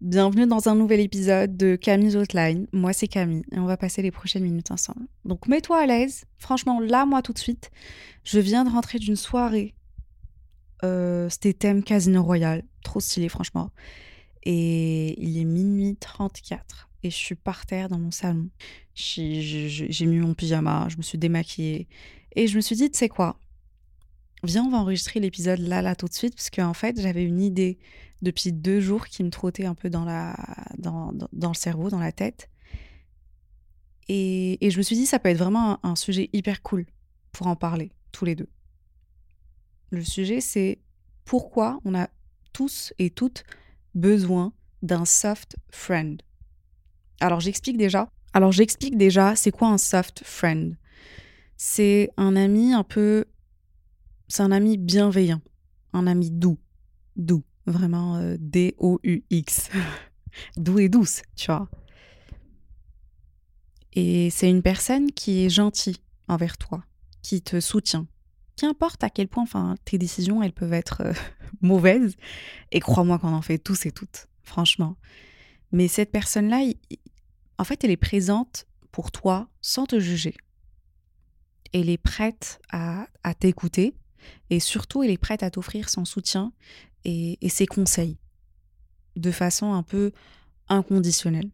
Bienvenue dans un nouvel épisode de Camille's Outline. Moi, c'est Camille et on va passer les prochaines minutes ensemble. Donc, mets-toi à l'aise. Franchement, là, moi, tout de suite, je viens de rentrer d'une soirée. Euh, C'était thème Casino Royal. Trop stylé, franchement. Et il est minuit 34 et je suis par terre dans mon salon. J'ai mis mon pyjama, je me suis démaquillée et je me suis dit, tu sais quoi? Viens, on va enregistrer l'épisode là, là, tout de suite, parce qu'en fait, j'avais une idée depuis deux jours qui me trottait un peu dans, la, dans, dans, le cerveau, dans la tête. Et, et, je me suis dit, ça peut être vraiment un, un, sujet hyper cool pour en parler, tous les deux. Le sujet, c'est pourquoi on a tous et toutes besoin d'un soft friend. Alors, j'explique déjà. Alors, j'explique déjà, c'est quoi un soft friend? C'est un ami un peu. C'est un ami bienveillant, un ami doux, doux Vraiment euh, D-O-U-X. Doux et douce, tu vois. Et c'est une personne qui est gentille envers toi, qui te soutient. Qu'importe à quel point enfin, tes décisions, elles peuvent être euh, mauvaises. Et crois-moi qu'on en fait tous et toutes, franchement. Mais cette personne-là, en fait, elle est présente pour toi sans te juger. Elle est prête à, à t'écouter et surtout, elle est prête à t'offrir son soutien et, ses conseils de façon un peu inconditionnelle.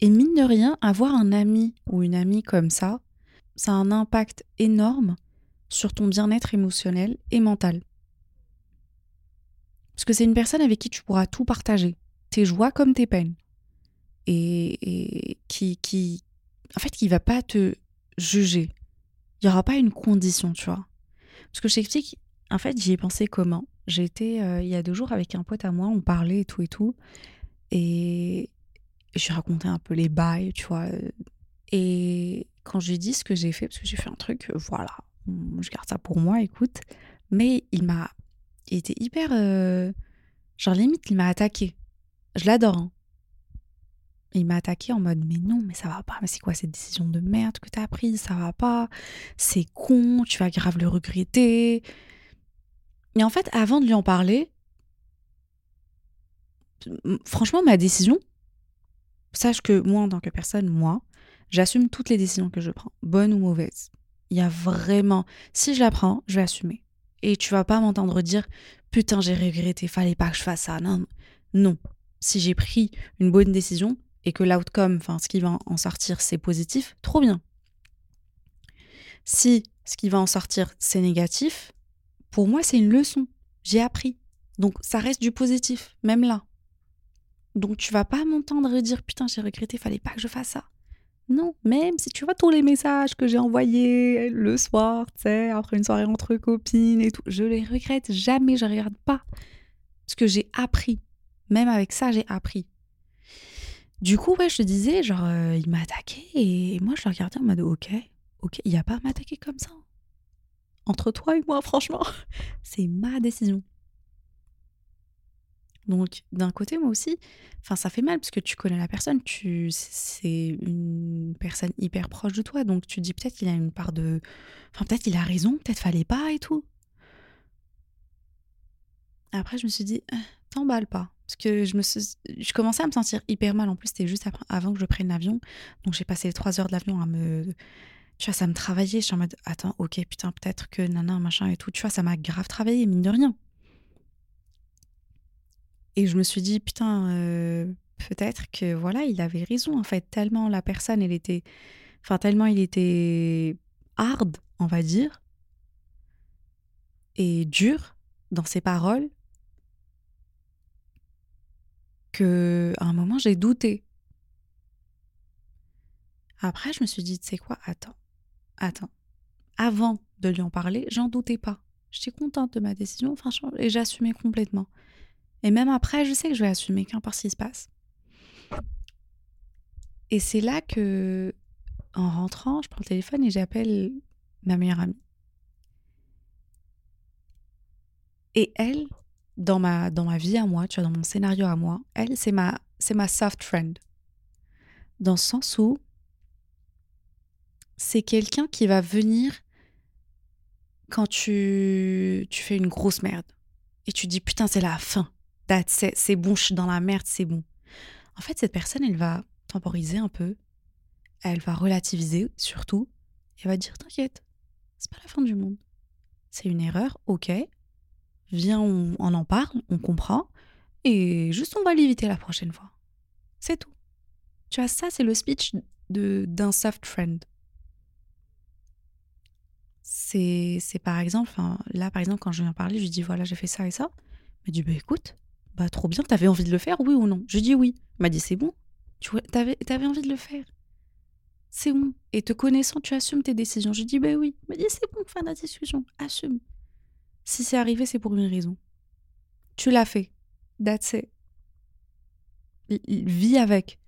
Et mine de rien, avoir un ami ou une amie comme ça, ça a un impact énorme sur ton bien-être émotionnel et mental. Parce que c'est une personne avec qui tu pourras tout partager, tes joies comme tes peines. Et, qui, qui, en fait, qui va pas te juger. Il n'y aura pas une condition, tu vois. Parce que je t'explique, en fait, j'y ai pensé comment? J'étais euh, il y a deux jours avec un pote à moi, on parlait et tout et tout. Et je lui racontais un peu les bails, tu vois. Et quand je lui ai dit ce que j'ai fait, parce que j'ai fait un truc, euh, voilà, je garde ça pour moi, écoute. Mais il m'a. Il était hyper. Euh, genre, limite, il m'a attaqué. Je l'adore. Hein. Il m'a attaqué en mode mais non mais ça va pas mais c'est quoi cette décision de merde que t'as prise ça va pas c'est con tu vas grave le regretter et en fait, avant de lui en parler, franchement, ma décision, sache que moi, en tant que personne, moi, j'assume toutes les décisions que je prends, bonnes ou mauvaises. Il y a vraiment, si je la prends, je vais assumer. Et tu vas pas m'entendre dire, putain, j'ai regretté, fallait pas que je fasse ça. Non, non. Si j'ai pris une bonne décision et que l'outcome, enfin, ce qui va en sortir, c'est positif, trop bien. Si ce qui va en sortir, c'est négatif, pour moi, c'est une leçon. J'ai appris. Donc, ça reste du positif, même là. Donc, tu vas pas m'entendre dire putain, j'ai regretté, fallait pas que je fasse ça. Non, même si tu vois tous les messages que j'ai envoyés le soir, après une soirée entre copines et tout, je les regrette jamais, je regarde pas. Parce que j'ai appris. Même avec ça, j'ai appris. Du coup, ouais, je te disais, genre, euh, il m'a attaqué et moi, je le regardais en mode, ok, ok, il n'y a pas à m'attaquer comme ça entre toi et moi, franchement, c'est ma décision. Donc, d'un côté, moi aussi, enfin, ça fait mal parce que tu connais la personne, tu, c'est une personne hyper proche de toi, donc tu dis peut-être qu'il a une part de, enfin, peut-être il a raison, peut-être fallait pas et tout. Après, je me suis dit, ah, t'emballes pas, parce que je me je commençais à me sentir hyper mal. En plus, c'était juste avant que je prenne l'avion, donc j'ai passé trois heures de l'avion à me tu vois, ça me travaillait. Je suis en mode, attends, ok, putain, peut-être que nana, machin et tout. Tu vois, ça m'a grave travaillé, mine de rien. Et je me suis dit, putain, euh, peut-être que voilà, il avait raison, en fait. Tellement la personne, elle était. Enfin, tellement il était hard, on va dire, et dur dans ses paroles, que à un moment, j'ai douté. Après, je me suis dit, tu sais quoi, attends attends, avant de lui en parler, j'en doutais pas. J'étais contente de ma décision, franchement, et j'assumais complètement. Et même après, je sais que je vais assumer, qu'importe ce qui se passe. Et c'est là que en rentrant, je prends le téléphone et j'appelle ma meilleure amie. Et elle, dans ma, dans ma vie à moi, tu vois, dans mon scénario à moi, elle, c'est ma, ma soft friend. Dans le sens où c'est quelqu'un qui va venir quand tu, tu fais une grosse merde. Et tu dis, putain, c'est la fin. C'est bon, je suis dans la merde, c'est bon. En fait, cette personne, elle va temporiser un peu. Elle va relativiser surtout. Elle va dire, t'inquiète, c'est pas la fin du monde. C'est une erreur, ok. Viens, on, en parle, on comprend. Et juste, on va l'éviter la prochaine fois. C'est tout. Tu vois, ça, c'est le speech d'un soft friend c'est par exemple, là par exemple, quand je viens parler, je lui dis voilà, j'ai fait ça et ça. Il m'a dit bah écoute, bah trop bien, t'avais envie de le faire, oui ou non? Je dis oui. Il m'a dit c'est bon, tu t'avais avais envie de le faire. C'est bon. Et te connaissant, tu assumes tes décisions. Je dis bah oui. Il m'a dit c'est bon, fin de la discussion, assume. Si c'est arrivé, c'est pour une raison. Tu l'as fait. That's it. Vis avec.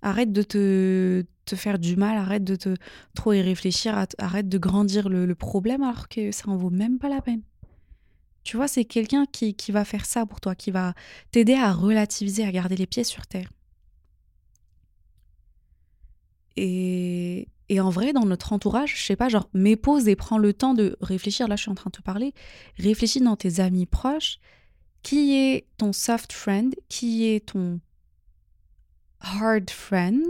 Arrête de te, te faire du mal, arrête de te trop y réfléchir, arrête de grandir le, problème alors que ça en vaut même pas la peine. Tu vois, c'est quelqu'un qui, qui va faire ça pour toi, qui va t'aider à relativiser, à garder les pieds sur terre. Et, et en vrai, dans notre entourage, je sais pas, genre, mets pause et prends le temps de réfléchir. Là, je suis en train de te parler. Réfléchis dans tes amis proches. Qui est ton soft friend? Qui est ton hard friend?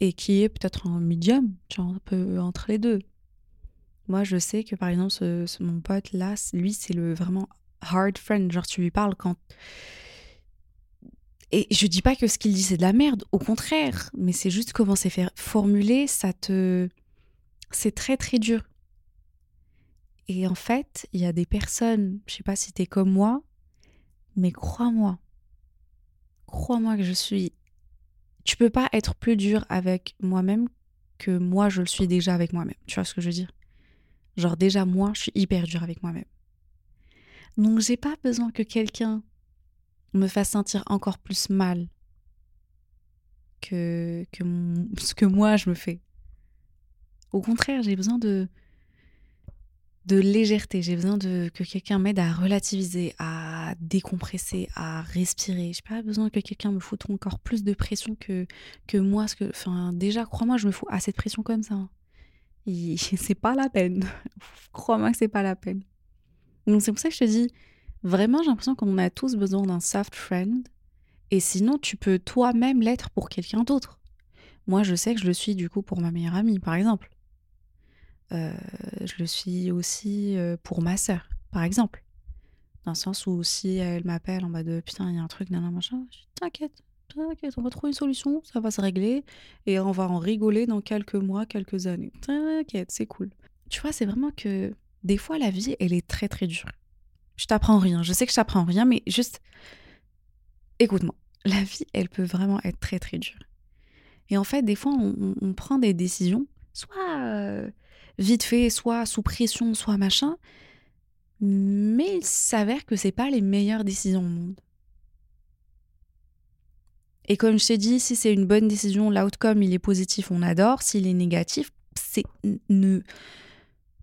Et qui est peut-être un medium, genre un peu entre les deux. Moi, je sais que par exemple, ce, mon pote là, lui, c'est le vraiment hard friend. Genre, tu lui parles quand. Et je dis pas que ce qu'il dit c'est de la merde, au contraire, mais c'est juste comment c'est fait formuler, ça te. C'est très très dur. Et en fait, il y a des personnes, je sais pas si t'es comme moi, mais crois-moi, crois-moi que je suis tu peux pas être plus dur avec moi-même que moi je le suis déjà avec moi-même. Tu vois ce que je veux dire? Genre déjà moi, je suis hyper dur avec moi-même. Donc j'ai pas besoin que quelqu'un me fasse sentir encore plus mal que, que ce que moi je me fais. Au contraire, j'ai besoin de de légèreté. J'ai besoin de que quelqu'un m'aide à relativiser, à décompresser, à respirer. J'ai pas besoin que quelqu'un me foute encore plus de pression que, que moi. que, enfin, déjà, crois-moi, je me fous assez de pression comme ça. Hein. C'est pas la peine. crois-moi que c'est pas la peine. Donc c'est pour ça que je te dis, vraiment, j'ai l'impression qu'on a tous besoin d'un soft friend. Et sinon, tu peux toi-même l'être pour quelqu'un d'autre. Moi, je sais que je le suis du coup pour ma meilleure amie, par exemple. Euh, je le suis aussi euh, pour ma sœur, par exemple. Dans le sens où si elle m'appelle en mode putain, il y a un truc, nan, machin, t'inquiète, t'inquiète, on va trouver une solution, ça va se régler et on va en rigoler dans quelques mois, quelques années. T'inquiète, c'est cool. Tu vois, c'est vraiment que des fois, la vie, elle est très très dure. Je t'apprends rien, je sais que je t'apprends rien, mais juste écoute-moi. La vie, elle peut vraiment être très très dure. Et en fait, des fois, on, prend des décisions, soit. Euh, vite fait, soit sous pression, soit machin. Mais il s'avère que c'est pas les meilleures décisions au monde. Et comme je t'ai dit, si c'est une bonne décision, l'outcome il est positif, on adore. S'il est négatif, c'est ne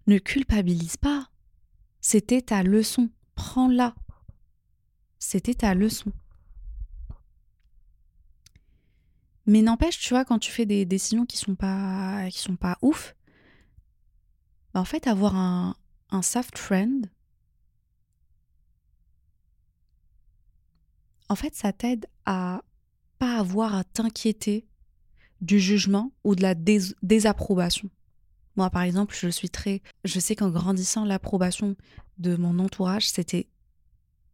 ne culpabilise pas. C'était ta leçon, prends-la. C'était ta leçon. Mais n'empêche, tu vois, quand tu fais des décisions qui sont pas qui sont pas ouf, bah, en fait, avoir un, un soft friend, en fait, ça t'aide à pas avoir à t'inquiéter du jugement ou de la désapprobation. Moi, par exemple, je suis très. Je sais qu'en grandissant, l'approbation de mon entourage, c'était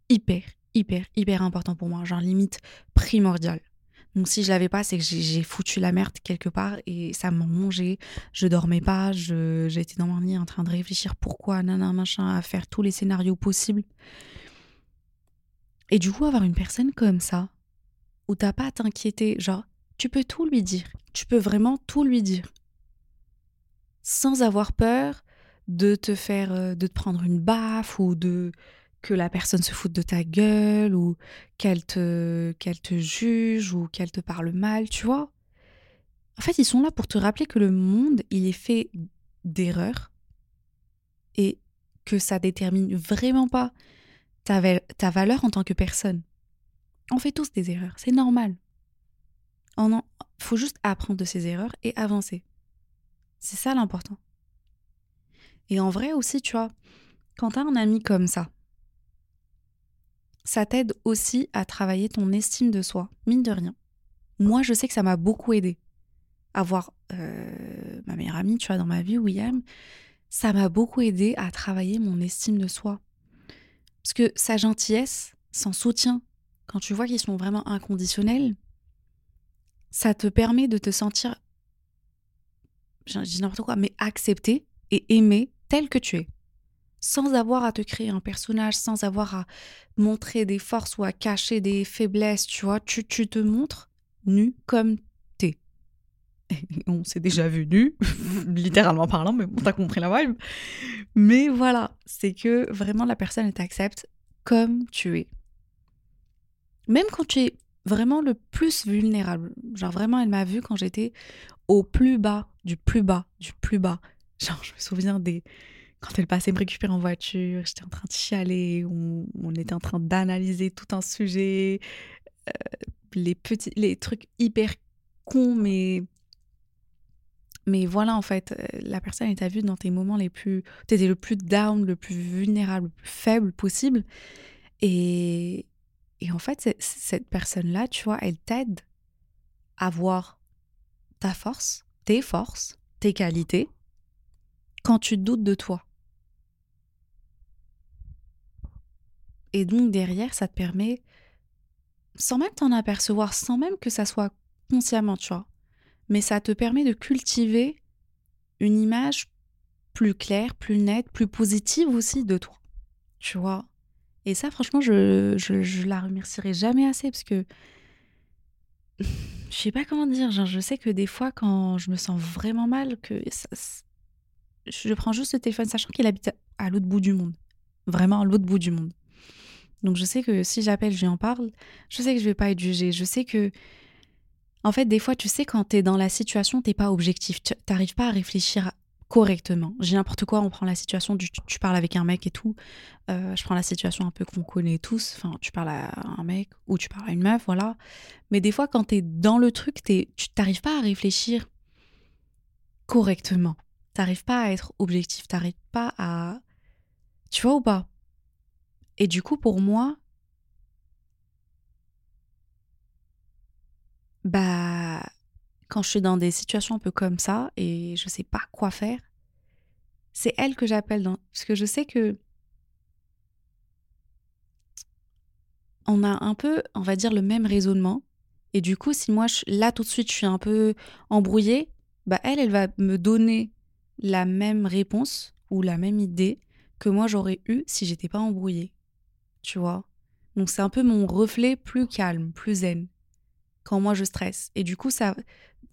hyper, hyper, hyper important pour moi. Genre, limite primordial. Donc si je l'avais pas, c'est que j'ai foutu la merde quelque part et ça m'a mangé. Je dormais pas, j'étais dans mon lit en train de réfléchir pourquoi, nana, machin, à faire tous les scénarios possibles. Et du coup, avoir une personne comme ça, où t'as pas à t'inquiéter, genre, tu peux tout lui dire. Tu peux vraiment tout lui dire. Sans avoir peur de te faire, euh, de te prendre une baffe ou de, que la personne se foute de ta gueule ou qu'elle te, qu'elle te juge ou qu'elle te parle mal, tu vois. En fait, ils sont là pour te rappeler que le monde, il est fait d'erreurs et que ça détermine vraiment pas ta, ta valeur en tant que personne. On fait tous des erreurs, c'est normal. Il faut juste apprendre de ses erreurs et avancer. C'est ça l'important. Et en vrai aussi, tu vois, quand tu as un ami comme ça, ça t'aide aussi à travailler ton estime de soi, mine de rien. Moi, je sais que ça m'a beaucoup aidé. Avoir euh, ma meilleure amie, tu vois, dans ma vie, William, ça m'a beaucoup aidé à travailler mon estime de soi. Parce que sa gentillesse, son soutien, quand tu vois qu'ils sont vraiment inconditionnels, ça te permet de te sentir, je dis n'importe quoi, mais accepté et aimé tel que tu es. Sans avoir à te créer un personnage, sans avoir à montrer des forces ou à cacher des faiblesses, tu vois, tu, tu te montres nu comme t'es. On s'est déjà vu nu, littéralement parlant, mais bon, t'as compris la vibe. Mais voilà, c'est que vraiment la personne t'accepte comme tu es. Même quand tu es vraiment le plus vulnérable. Genre vraiment, elle m'a vu quand j'étais au plus bas, du plus bas, du plus bas. Genre, je me souviens des... Quand elle passait me récupérer en voiture, j'étais en train de chialer, on, était en train d'analyser tout un sujet, euh, les petits, les trucs hyper cons, mais mais voilà, en fait, euh, la personne, elle t'a vu dans tes moments les plus. T'étais le plus down, le plus vulnérable, le plus faible possible. Et, et en fait, cette personne-là, tu vois, elle t'aide à voir ta force, tes forces, tes qualités, quand tu doutes de toi. Et donc derrière, ça te permet, sans même t'en apercevoir, sans même que ça soit consciemment, tu vois, mais ça te permet de cultiver une image plus claire, plus nette, plus positive aussi de toi. Tu vois et ça, franchement, je, je, la remercierai jamais assez parce que je sais pas comment dire. Genre, je sais que des fois, quand je me sens vraiment mal, que je prends juste le téléphone, sachant qu'il habite à l'autre bout du monde. Vraiment à l'autre bout du monde. Donc, je sais que si j'appelle, je lui en parle. Je sais que je vais pas être jugée. Je sais que. En fait, des fois, tu sais, quand tu es dans la situation, t'es pas objectif. Tu n'arrives pas à réfléchir correctement. J'ai n'importe quoi, on prend la situation tu parles avec un mec et tout. Euh, je prends la situation un peu qu'on connaît tous. Enfin, tu parles à un mec ou tu parles à une meuf, voilà. Mais des fois, quand tu es dans le truc, tu t'arrives pas à réfléchir correctement. T'arrives pas à être objectif. T'arrives pas à. Tu vois ou pas? Et du coup, pour moi, bah quand je suis dans des situations un peu comme ça et je sais pas quoi faire, c'est elle que j'appelle dans... parce que je sais que on a un peu, on va dire, le même raisonnement. Et du coup, si moi, là, tout de suite, je suis un peu embrouillée, bah elle, elle va me donner la même réponse ou la même idée que moi, j'aurais eu si j'étais pas embrouillée. Tu vois? Donc, c'est un peu mon reflet plus calme, plus zen quand moi, je stresse. Et du coup, ça,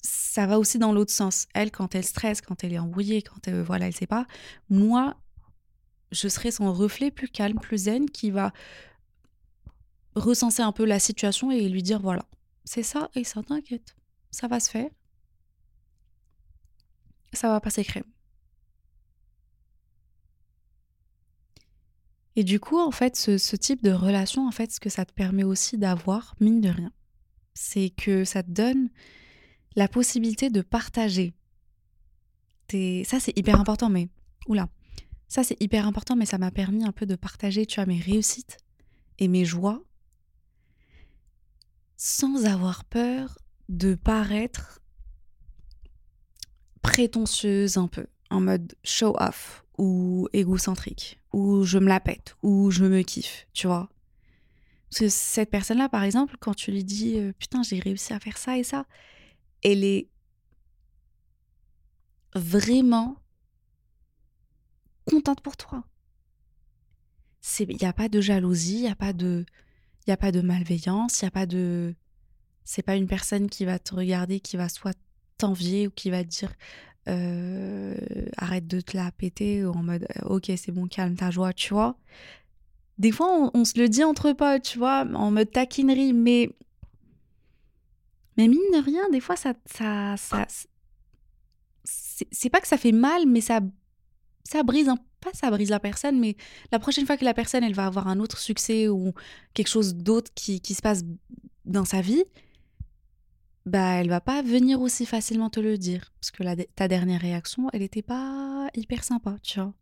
ça va aussi dans l'autre sens. Elle, quand elle stresse, quand elle est embrouillée, quand elle, voilà, elle sait pas, moi, je serai son reflet plus calme, plus zen, qui va recenser un peu la situation et lui dire voilà, c'est ça et ça t'inquiète, ça va se faire, ça va passer crème. Et du coup, en fait, ce, type de relation, en fait, ce que ça te permet aussi d'avoir, mine de rien, c'est que ça te donne la possibilité de partager. Ça, c'est hyper important, mais... Oula. Ça, c'est hyper important, mais ça m'a permis un peu de partager, tu vois, mes réussites et mes joies sans avoir peur de paraître prétentieuse un peu, en mode show-off ou égocentrique, ou je me la pète, ou je me kiffe, tu vois. Parce que cette personne-là, par exemple, quand tu lui dis euh, putain, j'ai réussi à faire ça et ça, elle est vraiment contente pour toi. Il n'y a pas de jalousie, il n'y a pas de il a pas de malveillance, il n'y a pas de c'est pas une personne qui va te regarder qui va soit t'envier ou qui va te dire euh, arrête de te la péter ou en mode ok c'est bon calme ta joie tu vois. Des fois on, se le dit entre potes tu vois en mode taquinerie mais Mais mine de rien, des fois, ça, ça, ça c'est pas que ça fait mal, mais ça, ça brise pas ça brise la personne, mais la prochaine fois que la personne, elle va avoir un autre succès ou quelque chose d'autre qui, qui se passe dans sa vie, bah elle va pas venir aussi facilement te le dire parce que ta dernière réaction, elle était pas hyper sympa, tu vois.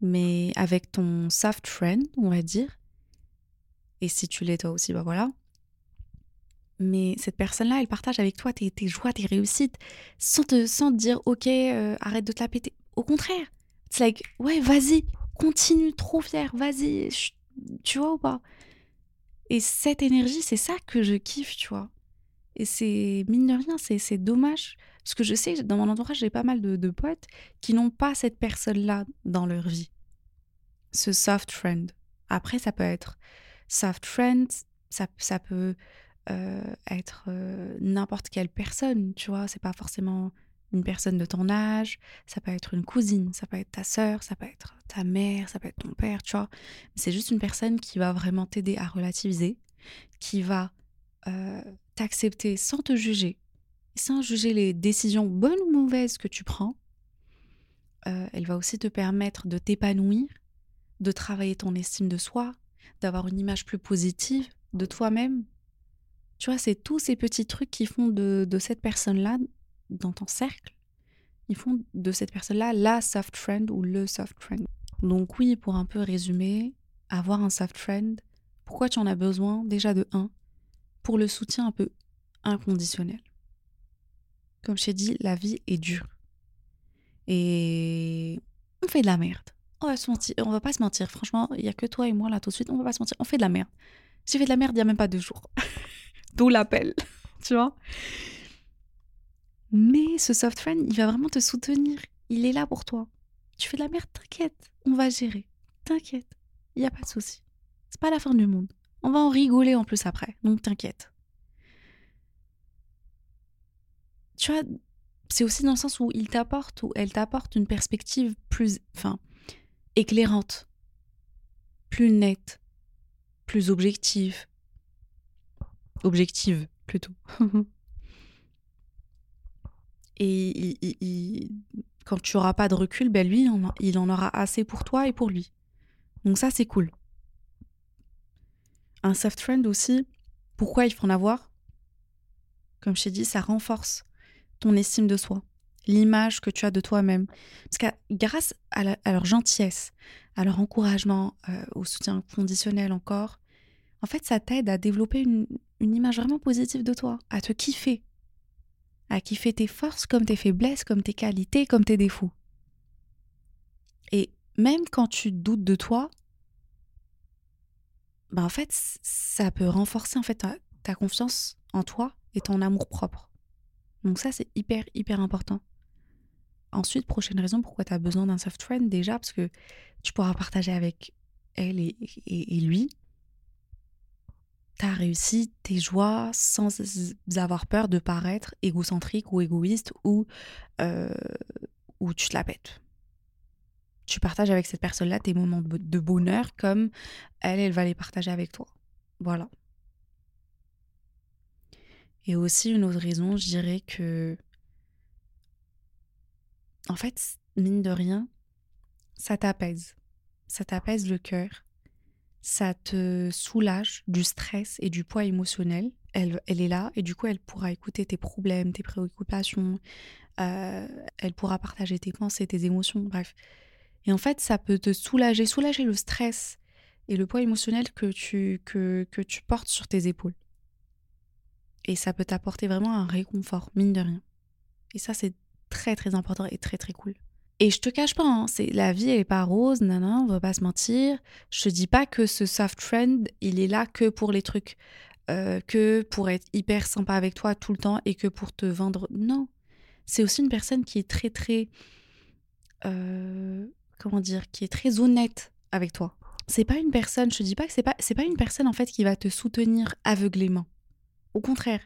Mais avec ton soft friend, on va dire, et si tu l'es toi aussi, bah voilà, mais cette personne-là, elle partage avec toi tes, joies, tes réussites, sans te, sans dire, ok, euh, arrête de te la péter. Au contraire, c'est like, ouais, vas-y, continue, trop fier, vas-y, tu vois ou pas? Et cette énergie, c'est ça que je kiffe, tu vois. Et c'est, mine de rien, c'est dommage, parce que je sais, dans mon entourage, j'ai pas mal de, de potes qui n'ont pas cette personne-là dans leur vie. Ce soft friend. Après, ça peut être soft friend, ça, ça peut euh, être euh, n'importe quelle personne, tu vois, c'est pas forcément une personne de ton âge, ça peut être une cousine, ça peut être ta sœur, ça peut être ta mère, ça peut être ton père, tu vois. C'est juste une personne qui va vraiment t'aider à relativiser, qui va euh, t'accepter sans te juger, sans juger les décisions bonnes ou mauvaises que tu prends. elle va aussi te permettre de t'épanouir, de travailler ton estime de soi, d'avoir une image plus positive de toi-même, tu vois, c'est tous ces petits trucs qui font de, cette personne-là, dans ton cercle, ils font de cette personne-là la soft friend ou le soft friend. Donc oui, pour un peu résumer, avoir un soft friend, pourquoi tu en as besoin Déjà de un, pour le soutien un peu inconditionnel. Comme je t'ai dit, la vie est dure. Et on fait de la merde. On va, on va pas se mentir. Franchement, il y a que toi et moi là tout de suite. On va pas se mentir. On fait de la merde. J'ai fait de la merde il y a même pas deux jours. D'où l'appel, tu vois. Mais ce soft friend, il va vraiment te soutenir. Il est là pour toi. Tu fais de la merde, t'inquiète, on va gérer. T'inquiète, il n'y a pas de souci. C'est pas la fin du monde. On va en rigoler en plus après, donc t'inquiète. Tu vois, c'est aussi dans le sens où il t'apporte ou elle t'apporte une perspective plus, enfin, éclairante, plus nette, plus objective, objective plutôt. et quand tu auras pas de recul, ben lui, il en aura assez pour toi et pour lui. Donc ça, c'est cool. Un soft friend aussi, pourquoi il faut en avoir? Comme je t'ai dit, ça renforce ton estime de soi, l'image que tu as de toi-même. Parce que grâce à, leur gentillesse, à leur encouragement, euh, au soutien conditionnel encore, en fait, ça t'aide à développer une, image vraiment positive de toi, à te kiffer, à kiffer tes forces comme tes faiblesses, comme tes qualités, comme tes défauts. Et même quand tu doutes de toi, bah en fait, ça peut renforcer en fait ta, confiance en toi et ton amour propre. Donc ça, c'est hyper, hyper important. Ensuite, prochaine raison pourquoi tu as besoin d'un soft friend, déjà, parce que tu pourras partager avec elle et lui ta réussite, tes joies, sans avoir peur de paraître égocentrique ou égoïste ou, euh, ou tu te la pètes. Tu partages avec cette personne-là tes moments de bonheur comme elle, elle va les partager avec toi. Voilà. Et aussi une autre raison, je dirais que, en fait, mine de rien, ça t'apaise. Ça t'apaise le cœur ça te soulage du stress et du poids émotionnel. Elle, elle est là et du coup, elle pourra écouter tes problèmes, tes préoccupations, euh, elle pourra partager tes pensées, tes émotions, bref. Et en fait, ça peut te soulager, soulager le stress et le poids émotionnel que tu, que, que tu portes sur tes épaules. Et ça peut t'apporter vraiment un réconfort, mine de rien. Et ça, c'est très très important et très très cool. Et je te cache pas, hein, c'est la vie elle est pas rose, non non, on va pas se mentir. Je te dis pas que ce soft friend, il est là que pour les trucs, euh, que pour être hyper sympa avec toi tout le temps et que pour te vendre. Non, c'est aussi une personne qui est très très, euh, comment dire, qui est très honnête avec toi. C'est pas une personne, je te dis pas que c'est pas, c'est pas une personne en fait qui va te soutenir aveuglément. Au contraire,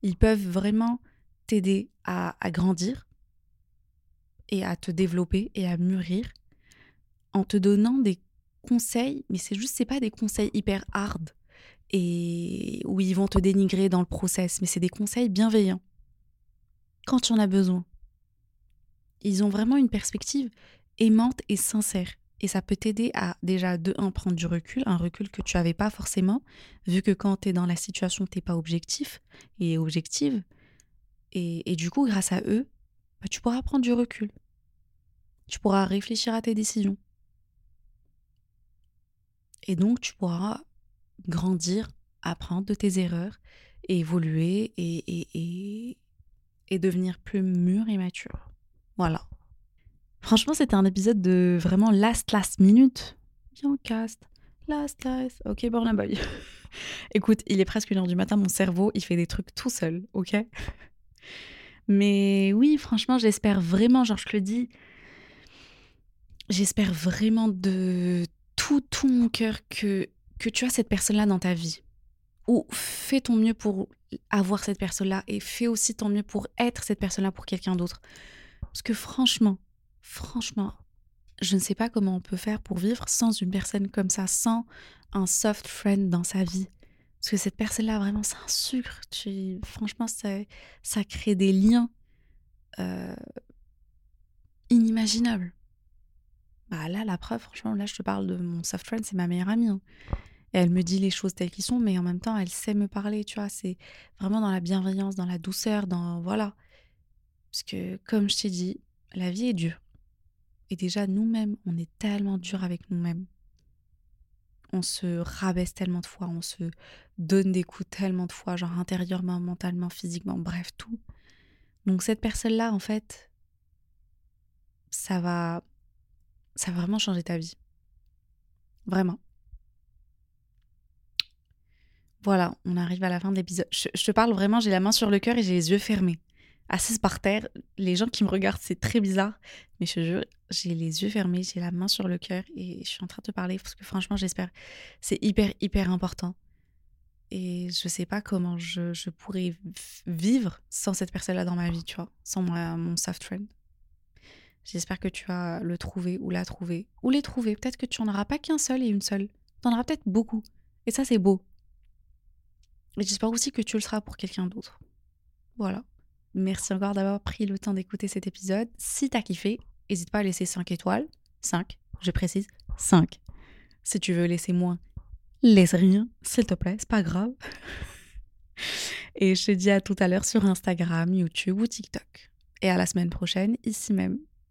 ils peuvent vraiment t'aider à grandir, et à te développer et à mûrir en te donnant des conseils, mais c'est juste, c'est pas des conseils hyper hard et où ils vont te dénigrer dans le process, mais c'est des conseils bienveillants. Quand tu en as besoin. Ils ont vraiment une perspective aimante et sincère. Et ça peut t'aider à déjà, de un, prendre du recul, un recul que tu n'avais pas forcément, vu que quand tu es dans la situation, tu n'es pas objectif et objective. Et, du coup, grâce à eux, bah, tu pourras prendre du recul. Tu pourras réfléchir à tes décisions. Et donc, tu pourras grandir, apprendre de tes erreurs, évoluer et, et, et, devenir plus mûr et mature. Voilà. Franchement, c'était un épisode de vraiment last last minute. Bien cast. Last last. Ok, Born Boy. Écoute, il est presque une heure du matin, mon cerveau, il fait des trucs tout seul, ok? Mais oui, franchement, j'espère vraiment, genre je le dis, j'espère vraiment de tout, tout mon cœur que que tu as cette personne-là dans ta vie. Ou fais ton mieux pour avoir cette personne-là et fais aussi ton mieux pour être cette personne-là pour quelqu'un d'autre. Parce que franchement, franchement, je ne sais pas comment on peut faire pour vivre sans une personne comme ça, sans un soft friend dans sa vie. Parce que cette personne-là, vraiment, c'est un sucre. Tu, franchement, ça, ça crée des liens euh, inimaginables. Bah là, la preuve, franchement, là, je te parle de mon soft friend, c'est ma meilleure amie. Hein elle me dit les choses telles qu'elles sont, mais en même temps, elle sait me parler, tu vois. C'est vraiment dans la bienveillance, dans la douceur, dans. Voilà. Parce que, comme je t'ai dit, la vie est dure. Et déjà, nous-mêmes, on est tellement dur avec nous-mêmes. On se rabaisse tellement de fois, on se donne des coups tellement de fois, genre intérieurement, mentalement, physiquement, bref, tout. Donc, cette personne-là, en fait, ça va. Ça va vraiment changer ta vie. Vraiment. Voilà, on arrive à la fin de l'épisode. Je, te parle vraiment, j'ai la main sur le cœur et j'ai les yeux fermés. Assise par terre, les gens qui me regardent, c'est très bizarre, mais je te jure, j'ai les yeux fermés, j'ai la main sur le cœur et je suis en train de te parler parce que franchement, j'espère. C'est hyper, hyper important. Et je sais pas comment je, pourrais vivre sans cette personne-là dans ma vie, tu vois, sans mon soft friend. J'espère que tu vas le trouver ou la trouver, ou les trouver. Peut-être que tu n'en auras pas qu'un seul et une seule. Tu en auras peut-être beaucoup. Et ça, c'est beau. Et j'espère aussi que tu le seras pour quelqu'un d'autre. Voilà. Merci encore d'avoir pris le temps d'écouter cet épisode. Si t'as kiffé, n'hésite pas à laisser 5 étoiles. 5, je précise, 5. Si tu veux laisser moins, laisse rien, s'il te plaît, c'est pas grave. Et je te dis à tout à l'heure sur Instagram, YouTube ou TikTok. Et à la semaine prochaine, ici même.